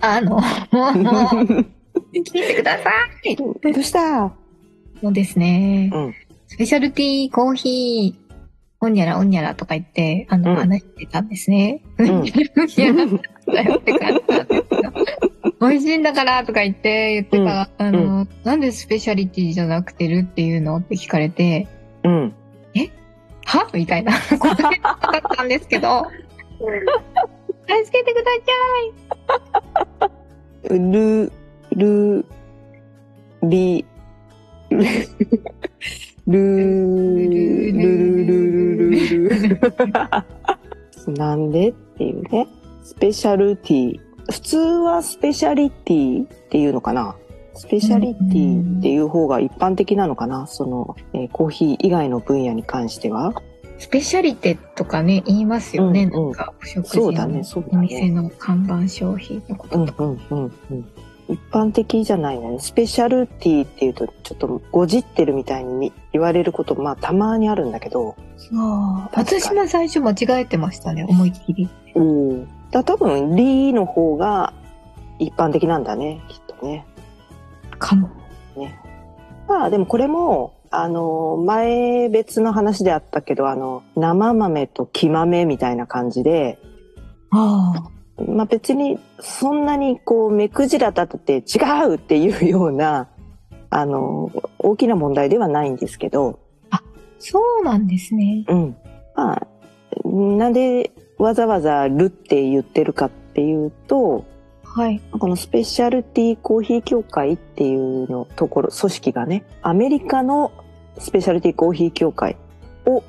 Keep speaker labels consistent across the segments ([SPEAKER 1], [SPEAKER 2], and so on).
[SPEAKER 1] あの聞いてください。
[SPEAKER 2] どうした？
[SPEAKER 1] そうですね、
[SPEAKER 2] うん。
[SPEAKER 1] スペシャルティーコーヒーおんにゃらおんにゃらとか言って、あの、
[SPEAKER 2] うん。
[SPEAKER 1] 話してたんですね。
[SPEAKER 2] ん。
[SPEAKER 1] うん。美味しいんだからとか言って言ってた、あの、なんでスペシャリティじゃなくてるっていうのって聞かれて、
[SPEAKER 2] うん。
[SPEAKER 1] は？みたいな答えなかったんですけど、助けてください。
[SPEAKER 2] ル、ル、リ、ル、ル、ル、ル、ル、ル、ル。なんでっていうね。スペシャルティ。普通はスペシャリティっていうのかな。スペシャリティっていう方が一般的なのかな。その、えー、コーヒー以外の分野に関しては。
[SPEAKER 1] スペシャリテとかね、言いますよね。
[SPEAKER 2] うんうん
[SPEAKER 1] なんか、お食事
[SPEAKER 2] そうだねね
[SPEAKER 1] お店の看板商品のこととか。
[SPEAKER 2] うんうんうんうん。一般的じゃないのね。スペシャルティっていうとちょっとごじってるみたいに言われることまあたまにあるんだけど。
[SPEAKER 1] ああ私も最初間違えてましたね、思いっきり。
[SPEAKER 2] うん。だ多分リの方が一般的なんだね、きっとね。
[SPEAKER 1] かも。
[SPEAKER 2] まあでもこれも、あの、前別の話であったけど、あの、生豆と黄豆みたいな感じで、
[SPEAKER 1] ああ。
[SPEAKER 2] まあ別にそんなにこう目くじら立てて違うっていうような、あの、大きな問題ではないんですけど、
[SPEAKER 1] そうなんですね。
[SPEAKER 2] うん。まあ、なんでわざわざルって言ってるかっていうと、
[SPEAKER 1] はい。
[SPEAKER 2] このスペシャルティーコーヒー協会っていうのところ、組織がね、アメリカのスペシャルティーコーヒー協会を、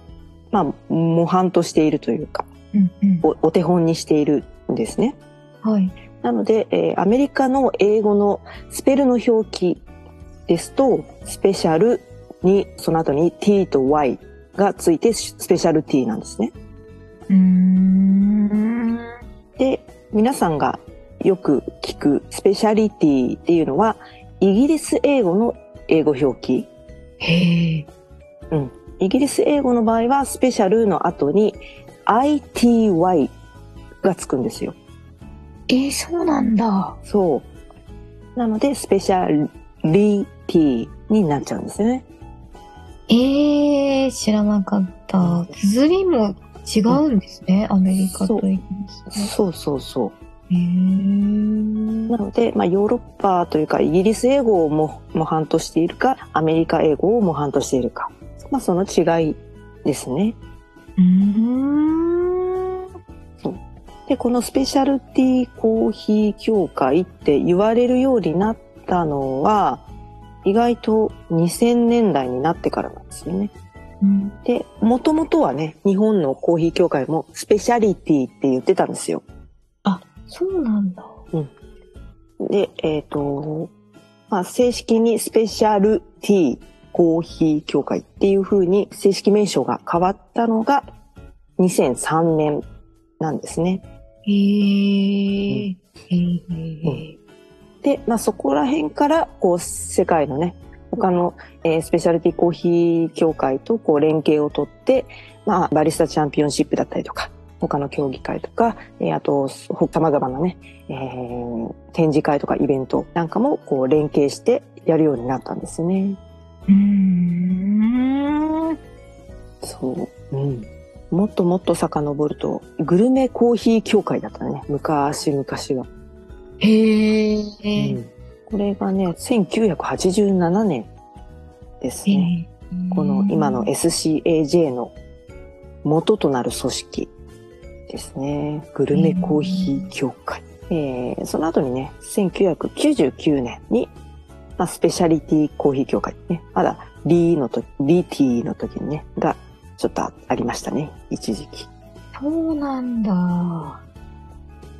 [SPEAKER 2] まあ、模範としているというか、
[SPEAKER 1] うんうん。
[SPEAKER 2] おお手本にしているんですね。
[SPEAKER 1] はい。
[SPEAKER 2] なので、えーアメリカの英語のスペルの表記ですと、スペシャルに、その後に t と y がついてスペシャルティーなんですね。
[SPEAKER 1] うーん。
[SPEAKER 2] で、皆さんがよく聞くスペシャリティっていうのは、イギリス英語の英語表記。
[SPEAKER 1] へえ。
[SPEAKER 2] イギリス英語の場合は、スペシャルの後に ity がつくんですよ。
[SPEAKER 1] えー、そうなんだ。
[SPEAKER 2] そう。なので、スペシャリティになっちゃうんですよね。
[SPEAKER 1] ええー、知らなかった。綴りも違うんですね、アメリカとイギリス。
[SPEAKER 2] そうそうそう。なので、まあ、ヨーロッパというか、イギリス英語をも模範としているか、アメリカ英語を模範としているか。まあ、その違いですね。
[SPEAKER 1] うーん。
[SPEAKER 2] で、このスペシャルティーコーヒー協会って言われるようになったのは、意外と2000年代になってからなんですよね。
[SPEAKER 1] うん
[SPEAKER 2] で、もともとはね、日本のコーヒー協会もスペシャリティって言ってたんですよ。
[SPEAKER 1] そうなんだ。
[SPEAKER 2] で、えっ、と、まあ、正式にスペシャルティーコーヒー協会っていう風に正式名称が変わったのが2003年なんですね。
[SPEAKER 1] へえ。へえ。
[SPEAKER 2] で、まあ、そこら辺から、こう、世界のね、他の、えースペシャルティコーヒー協会とこう連携をとって、まあ、バリスタチャンピオンシップだったりとか、他の競技会とか、えーあと、ほ様々なね、えー展示会とかイベントなんかもこう連携してやるようになったんですね。
[SPEAKER 1] うーん。
[SPEAKER 2] そう。うん。もっともっと遡ると、グルメコーヒー協会だったね。昔々は。
[SPEAKER 1] へえ。
[SPEAKER 2] うんこれがね、1987年ですね。この今の SCAJ の元となる組織ですね。グルメコーヒー協会。えー、その後にね、1999年に、まあ、スペシャリティコーヒー協会ね。まだ D の時、DT の時にね、がちょっとありましたね。一時期。
[SPEAKER 1] そうなんだ。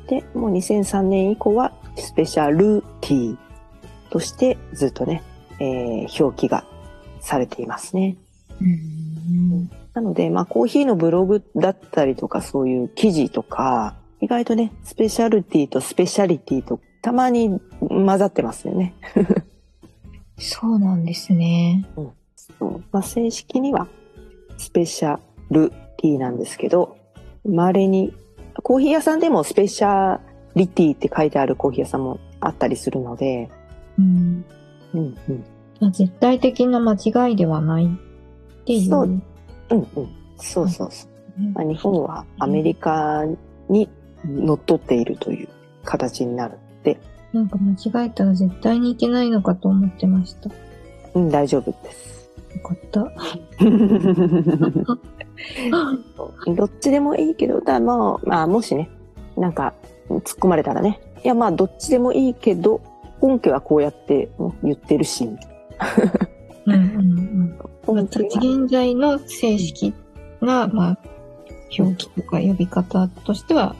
[SPEAKER 2] で、もう2003年以降はスペシャルティーとしてずっとね、えー、表記がされていますね。
[SPEAKER 1] うん
[SPEAKER 2] なので、まあコーヒーのブログだったりとかそういう記事とか、意外とね、スペシャルティとスペシャリティとたまに混ざってますよね。
[SPEAKER 1] そうなんですね。
[SPEAKER 2] そうまあ、正式にはスペシャルティなんですけど、稀にコーヒー屋さんでもスペシャリティって書いてあるコーヒー屋さんもあったりするので、
[SPEAKER 1] うん。
[SPEAKER 2] うんうん。
[SPEAKER 1] まあ絶対的な間違いではないっていう。
[SPEAKER 2] そううんうん。そうそうそう。まあ、日本はアメリカに乗っ取っているという形になるので、
[SPEAKER 1] なんか間違えたら絶対にいけないのかと思ってました。よ
[SPEAKER 2] うん、大丈夫です。
[SPEAKER 1] かった。
[SPEAKER 2] どっちでもいいけど、だもう、まあ、もしね、なんか、突っ込まれたらね、いや、まあ、どっちでもいいけど、根拠はこうやって言ってるし、
[SPEAKER 1] うんうんうん。現在の正式な、まあ、表記とか呼び方としては、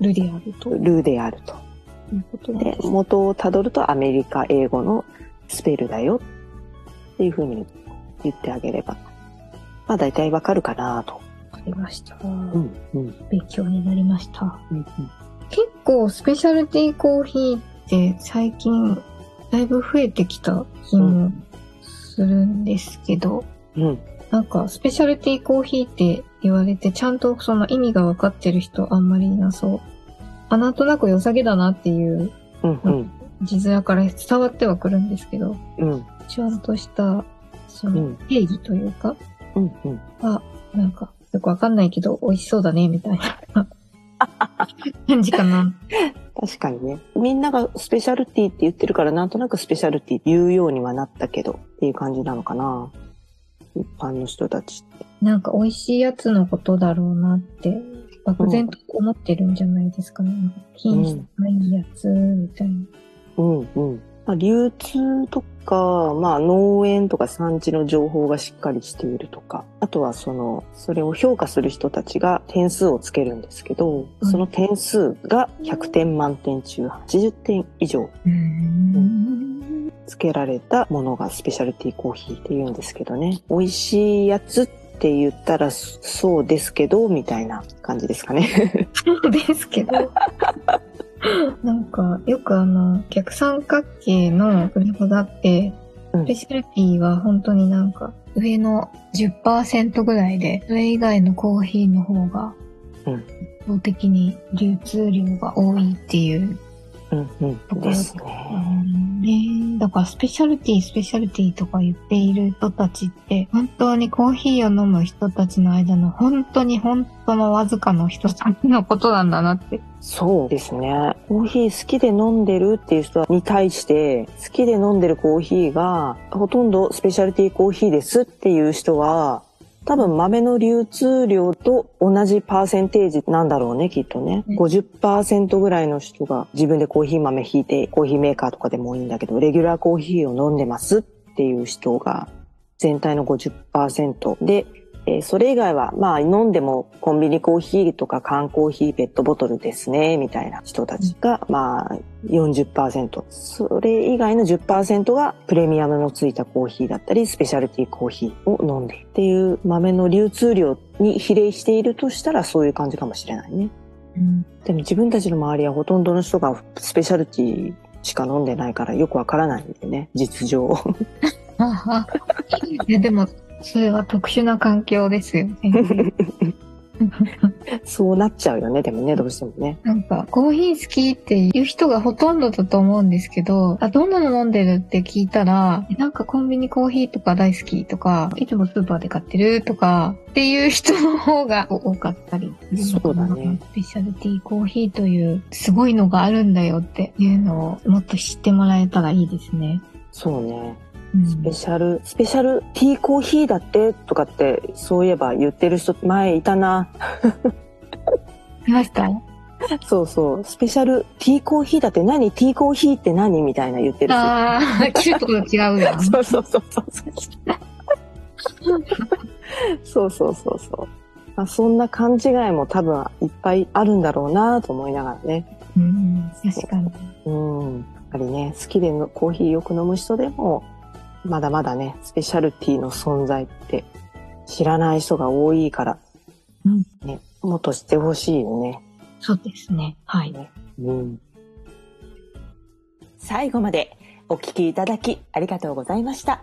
[SPEAKER 1] ルであるとい
[SPEAKER 2] ルーであると。
[SPEAKER 1] うこと
[SPEAKER 2] で。元をたどるとアメリカ英語のスペルだよっていうふうに言ってあげれば、まあ大体わかるかなと。
[SPEAKER 1] わかりました。
[SPEAKER 2] うん、うん、
[SPEAKER 1] 勉強になりました。
[SPEAKER 2] うん。
[SPEAKER 1] 結構、スペシャルティーコーヒーって最近、だいぶ増えてきた気もするんですけど、
[SPEAKER 2] うん。
[SPEAKER 1] なんか、スペシャルティーコーヒーって言われて、ちゃんとその意味が分かってる人あんまりいなそう。あ、なんとなく良さげだなっていう
[SPEAKER 2] うん、うん、
[SPEAKER 1] 字面から伝わってはくるんですけど、
[SPEAKER 2] うん、
[SPEAKER 1] ちゃんとした、その
[SPEAKER 2] うん、
[SPEAKER 1] 定義というか、
[SPEAKER 2] うん、うん。
[SPEAKER 1] は、なんか、よくわかんないけど、美味しそうだね、みたいな 感じかな。
[SPEAKER 2] 確かにね。みんながスペシャルティって言ってるから、なんとなくスペシャルティって言うようにはなったけど、っていう感じなのかな。一般の人たちって。
[SPEAKER 1] なんか、美味しいやつのことだろうなって、漠然と思ってるんじゃないですかね。品質がいいやつ、みたいな。
[SPEAKER 2] うん、うん。まあ、流通とか、まあ、農園とか産地の情報がしっかりしているとか、あとはその、それを評価する人たちが点数をつけるんですけど、
[SPEAKER 1] うん
[SPEAKER 2] その点数が100点満点中80点以上。つけられたものがスペシャルティーコーヒーって言うんですけどね。美味しいやつって言ったらそそうですけど、みたいな感じですかね。
[SPEAKER 1] そうですけど。なんか、よくあの、逆三角形のグラフがあって、
[SPEAKER 2] うん
[SPEAKER 1] スペシャルティは本当になんか、上の10%ぐらいで、それ以外のコーヒーの方が、
[SPEAKER 2] うん
[SPEAKER 1] 圧倒的に流通量が多いっていう
[SPEAKER 2] うんうん。ですね。
[SPEAKER 1] だからスペシャルティー、スペシャルティーとか言っている人たちって、本当にコーヒーを飲む人たちの間の本当に本当のわずかの人たちのことなんだなって。
[SPEAKER 2] そうですね。コーヒー好きで飲んでるっていう人に対して、好きで飲んでるコーヒーが、ほとんどスペシャルティーコーヒーですっていう人は、多分豆の流通量と同じパーセンテージなんだろうね、きっとね。
[SPEAKER 1] うん
[SPEAKER 2] 50%ぐらいの人が自分でコーヒー豆ひいて、コーヒーメーカーとかでもいいんだけど、レギュラーコーヒーを飲んでますっていう人が全体の50%で、えーそれ以外は、まあ飲んでもコンビニコーヒーとか缶コーヒーペットボトルですね、みたいな人たちが、まあ40%。それ以外の10%がプレミアムのついたコーヒーだったり、スペシャルティーコーヒーを飲んでいるっていう豆の流通量に比例しているとしたらそういう感じかもしれないね。
[SPEAKER 1] うん。
[SPEAKER 2] でも自分たちの周りはほとんどの人がスペシャルティーしか飲んでないからよくわからないんでね、実情。
[SPEAKER 1] いや、でも、それは特殊な環境ですよね。
[SPEAKER 2] そうなっちゃうよね、でもね、どうしてもね。
[SPEAKER 1] なんか、コーヒー好きっていう人がほとんどだと思うんですけど、あ、どんなの飲んでるって聞いたら、なんかコンビニコーヒーとか大好きとか、いつもスーパーで買ってるとか、っていう人の方が 多かったり。
[SPEAKER 2] そうだね
[SPEAKER 1] スペシャルティーコーヒーというすごいのがあるんだよっていうのをもっと知ってもらえたらいいですね。
[SPEAKER 2] そうね。スペシャル、スペシャル？ティーコーヒーだって？とかって、そういえば言ってる人前いたな。
[SPEAKER 1] いました？
[SPEAKER 2] そうそう。スペシャルティーコーヒーだって何？ティーコーヒーって何みたいな言ってる人。
[SPEAKER 1] ああ、切るところ違うやん。
[SPEAKER 2] そうそうそうそうそう。そうそうそうそう。まあ、そんな勘違いも多分いっぱいあるんだろうなと思いながらね。
[SPEAKER 1] うん、確かに。
[SPEAKER 2] うん。やっぱりね、好きでのコーヒーよく飲む人でも、まだまだね、スペシャルティーの存在って知らない人が多いから、
[SPEAKER 1] うん
[SPEAKER 2] ね、もっと知ってほしいよね。
[SPEAKER 1] そうですね。はい。
[SPEAKER 2] うん。最後までお聞きいただきありがとうございました。